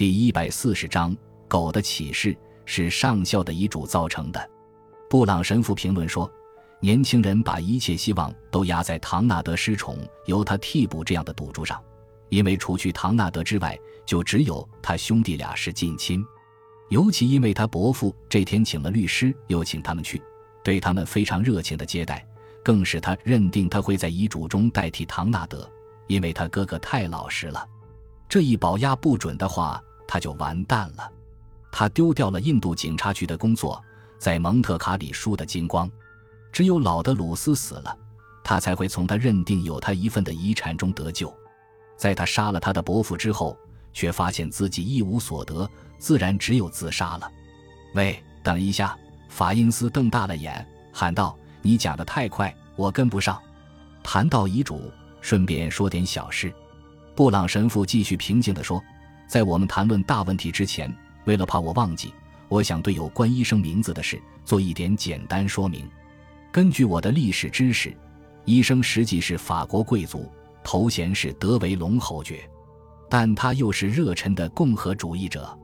第一百四十章狗的启示是上校的遗嘱造成的。布朗神父评论说：“年轻人把一切希望都压在唐纳德失宠由他替补这样的赌注上，因为除去唐纳德之外，就只有他兄弟俩是近亲。尤其因为他伯父这天请了律师，又请他们去，对他们非常热情的接待，更使他认定他会在遗嘱中代替唐纳德，因为他哥哥太老实了。这一保押不准的话。”他就完蛋了，他丢掉了印度警察局的工作，在蒙特卡里输得精光。只有老德鲁斯死了，他才会从他认定有他一份的遗产中得救。在他杀了他的伯父之后，却发现自己一无所得，自然只有自杀了。喂，等一下！法因斯瞪大了眼，喊道：“你讲的太快，我跟不上。”谈到遗嘱，顺便说点小事。布朗神父继续平静地说。在我们谈论大问题之前，为了怕我忘记，我想对有关医生名字的事做一点简单说明。根据我的历史知识，医生实际是法国贵族，头衔是德维隆侯爵，但他又是热忱的共和主义者。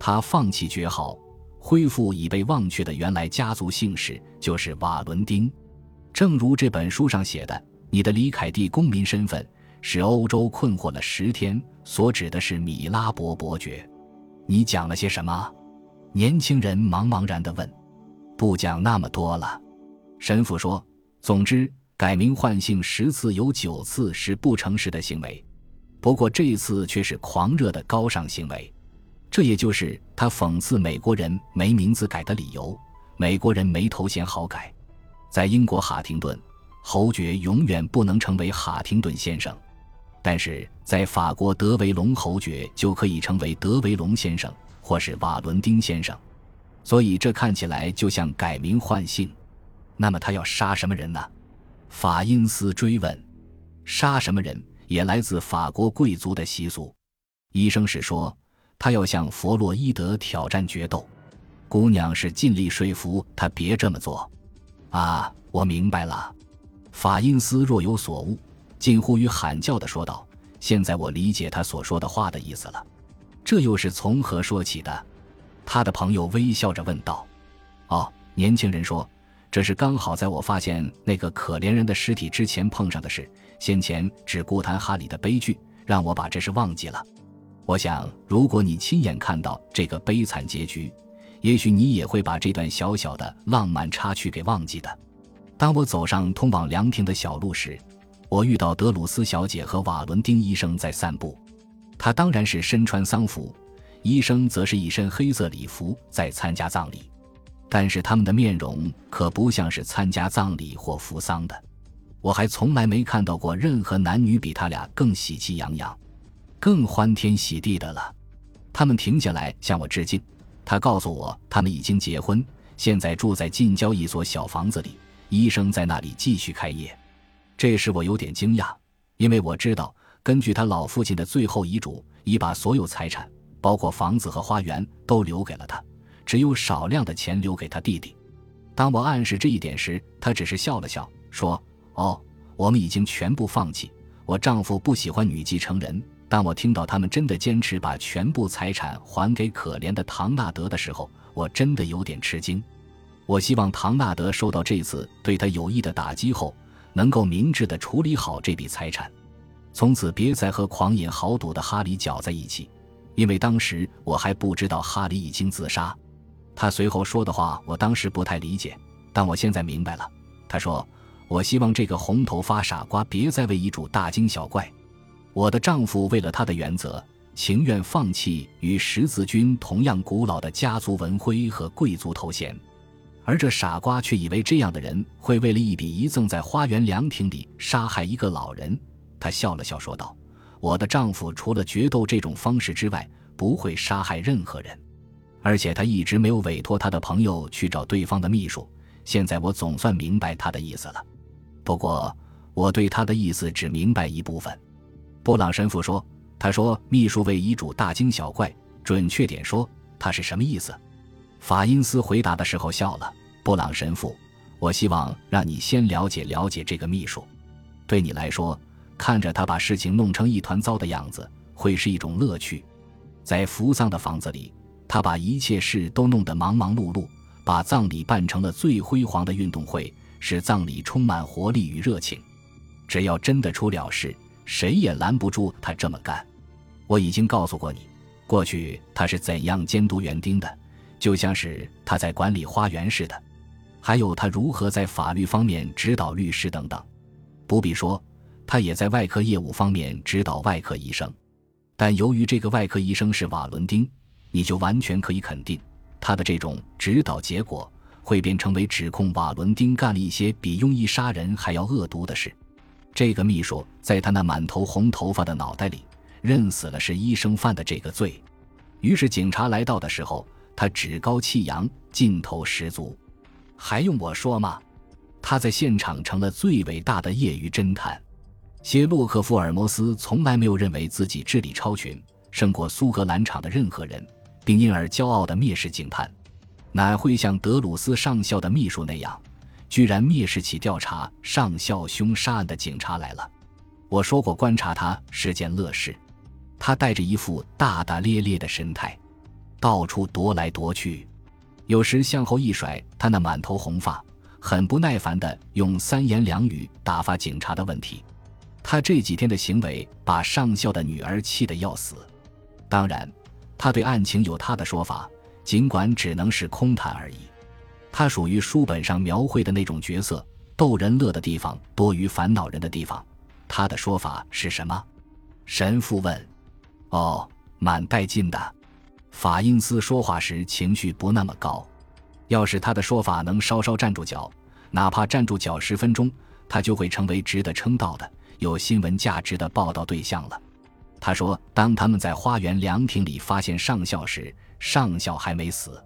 他放弃爵号，恢复已被忘却的原来家族姓氏，就是瓦伦丁。正如这本书上写的，你的李凯蒂公民身份。使欧洲困惑了十天，所指的是米拉伯伯爵。你讲了些什么？年轻人茫茫然地问。不讲那么多了，神父说。总之，改名换姓十次有九次是不诚实的行为，不过这一次却是狂热的高尚行为。这也就是他讽刺美国人没名字改的理由。美国人没头衔好改，在英国哈廷顿侯爵永远不能成为哈廷顿先生。但是在法国，德维隆侯爵就可以成为德维隆先生，或是瓦伦丁先生，所以这看起来就像改名换姓。那么他要杀什么人呢？法因斯追问。杀什么人也来自法国贵族的习俗。医生是说，他要向弗洛伊德挑战决斗。姑娘是尽力说服他别这么做。啊，我明白了。法因斯若有所悟。近乎于喊叫的说道：“现在我理解他所说的话的意思了。这又是从何说起的？”他的朋友微笑着问道。“哦，年轻人说，这是刚好在我发现那个可怜人的尸体之前碰上的事。先前只顾谈哈里的悲剧，让我把这事忘记了。我想，如果你亲眼看到这个悲惨结局，也许你也会把这段小小的浪漫插曲给忘记的。当我走上通往凉亭的小路时。”我遇到德鲁斯小姐和瓦伦丁医生在散步，他当然是身穿丧服，医生则是一身黑色礼服在参加葬礼，但是他们的面容可不像是参加葬礼或扶丧的。我还从来没看到过任何男女比他俩更喜气洋洋、更欢天喜地的了。他们停下来向我致敬，他告诉我他们已经结婚，现在住在近郊一所小房子里，医生在那里继续开业。这使我有点惊讶，因为我知道，根据他老父亲的最后遗嘱，已把所有财产，包括房子和花园，都留给了他，只有少量的钱留给他弟弟。当我暗示这一点时，他只是笑了笑，说：“哦，我们已经全部放弃。我丈夫不喜欢女继承人。当我听到他们真的坚持把全部财产还给可怜的唐纳德的时候，我真的有点吃惊。我希望唐纳德受到这次对他有益的打击后。”能够明智地处理好这笔财产，从此别再和狂饮豪赌的哈里搅在一起，因为当时我还不知道哈里已经自杀。他随后说的话，我当时不太理解，但我现在明白了。他说：“我希望这个红头发傻瓜别再为遗嘱大惊小怪。我的丈夫为了他的原则，情愿放弃与十字军同样古老的家族文徽和贵族头衔。”而这傻瓜却以为这样的人会为了一笔遗赠在花园凉亭里杀害一个老人。他笑了笑说道：“我的丈夫除了决斗这种方式之外，不会杀害任何人。而且他一直没有委托他的朋友去找对方的秘书。现在我总算明白他的意思了。不过我对他的意思只明白一部分。”布朗神父说：“他说秘书为遗嘱大惊小怪。准确点说，他是什么意思？”法因斯回答的时候笑了。布朗神父，我希望让你先了解了解这个秘书。对你来说，看着他把事情弄成一团糟的样子，会是一种乐趣。在扶葬的房子里，他把一切事都弄得忙忙碌碌，把葬礼办成了最辉煌的运动会，使葬礼充满活力与热情。只要真的出了事，谁也拦不住他这么干。我已经告诉过你，过去他是怎样监督园丁的，就像是他在管理花园似的。还有他如何在法律方面指导律师等等，不必说，他也在外科业务方面指导外科医生。但由于这个外科医生是瓦伦丁，你就完全可以肯定，他的这种指导结果会变成为指控瓦伦丁干了一些比庸医杀人还要恶毒的事。这个秘书在他那满头红头发的脑袋里认死了是医生犯的这个罪。于是警察来到的时候，他趾高气扬，劲头十足。还用我说吗？他在现场成了最伟大的业余侦探。谢洛克·福尔摩斯从来没有认为自己智力超群，胜过苏格兰场的任何人，并因而骄傲地蔑视警探。哪会像德鲁斯上校的秘书那样，居然蔑视起调查上校凶杀案的警察来了？我说过，观察他是件乐事。他带着一副大大咧咧的神态，到处踱来踱去。有时向后一甩，他那满头红发，很不耐烦地用三言两语打发警察的问题。他这几天的行为把上校的女儿气得要死。当然，他对案情有他的说法，尽管只能是空谈而已。他属于书本上描绘的那种角色，逗人乐的地方多于烦恼人的地方。他的说法是什么？神父问。哦，蛮带劲的。法因斯说话时情绪不那么高，要是他的说法能稍稍站住脚，哪怕站住脚十分钟，他就会成为值得称道的、有新闻价值的报道对象了。他说：“当他们在花园凉亭里发现上校时，上校还没死，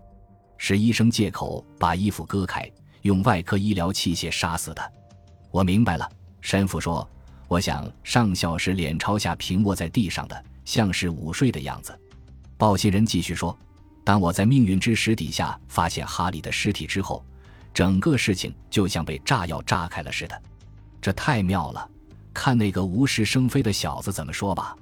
是医生借口把衣服割开，用外科医疗器械杀死的。”我明白了，神父说：“我想上校是脸朝下平卧在地上的，像是午睡的样子。”报信人继续说：“当我在命运之石底下发现哈利的尸体之后，整个事情就像被炸药炸开了似的。这太妙了！看那个无事生非的小子怎么说吧。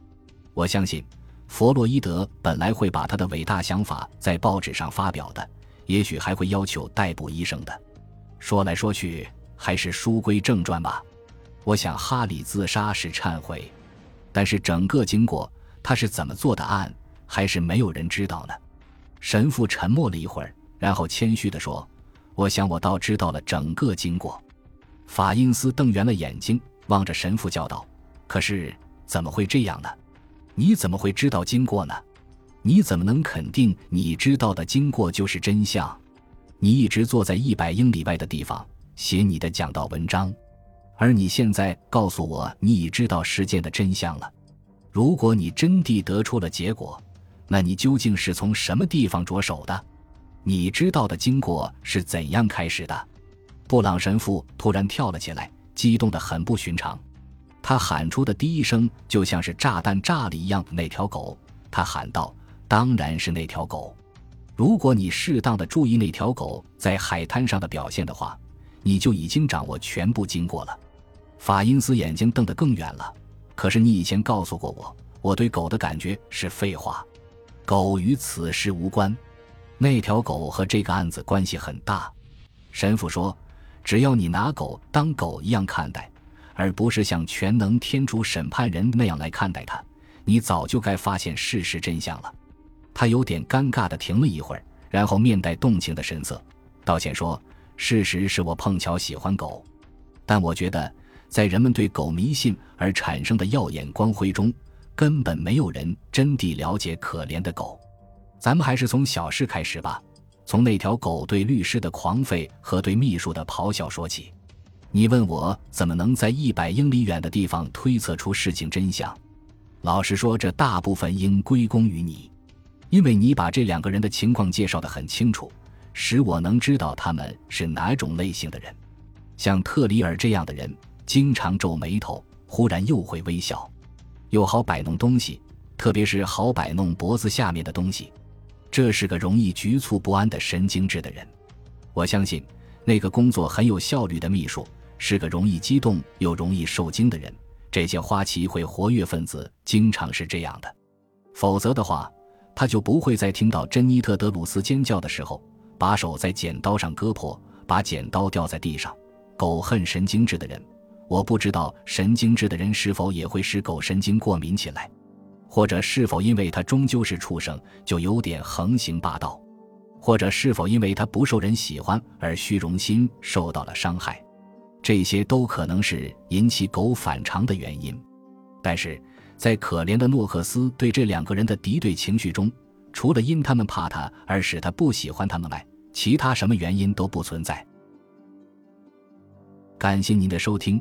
我相信，弗洛伊德本来会把他的伟大想法在报纸上发表的，也许还会要求逮捕医生的。说来说去，还是书归正传吧。我想哈利自杀是忏悔，但是整个经过，他是怎么做的案？”还是没有人知道呢。神父沉默了一会儿，然后谦虚地说：“我想我倒知道了整个经过。”法因斯瞪圆了眼睛，望着神父叫道：“可是怎么会这样呢？你怎么会知道经过呢？你怎么能肯定你知道的经过就是真相？你一直坐在一百英里外的地方写你的讲道文章，而你现在告诉我你已知道事件的真相了。如果你真地得出了结果，那你究竟是从什么地方着手的？你知道的经过是怎样开始的？布朗神父突然跳了起来，激动得很不寻常。他喊出的第一声就像是炸弹炸了一样。那条狗，他喊道：“当然是那条狗。如果你适当的注意那条狗在海滩上的表现的话，你就已经掌握全部经过了。”法因斯眼睛瞪得更远了。可是你以前告诉过我，我对狗的感觉是废话。狗与此事无关，那条狗和这个案子关系很大。神父说：“只要你拿狗当狗一样看待，而不是像全能天主审判人那样来看待它，你早就该发现事实真相了。”他有点尴尬的停了一会儿，然后面带动情的神色，道歉说：“事实是我碰巧喜欢狗，但我觉得在人们对狗迷信而产生的耀眼光辉中。”根本没有人真地了解可怜的狗。咱们还是从小事开始吧，从那条狗对律师的狂吠和对秘书的咆哮说起。你问我怎么能在一百英里远的地方推测出事情真相？老实说，这大部分应归功于你，因为你把这两个人的情况介绍得很清楚，使我能知道他们是哪种类型的人。像特里尔这样的人，经常皱眉头，忽然又会微笑。又好摆弄东西，特别是好摆弄脖子下面的东西。这是个容易局促不安的神经质的人。我相信那个工作很有效率的秘书是个容易激动又容易受惊的人。这些花旗会活跃分子经常是这样的。否则的话，他就不会在听到珍妮特·德鲁斯尖叫的时候，把手在剪刀上割破，把剪刀掉在地上。狗恨神经质的人，我不知道神经质的人是否也会使狗神经过敏起来，或者是否因为他终究是畜生，就有点横行霸道，或者是否因为他不受人喜欢而虚荣心受到了伤害。这些都可能是引起狗反常的原因，但是在可怜的诺克斯对这两个人的敌对情绪中，除了因他们怕他而使他不喜欢他们外，其他什么原因都不存在。感谢您的收听，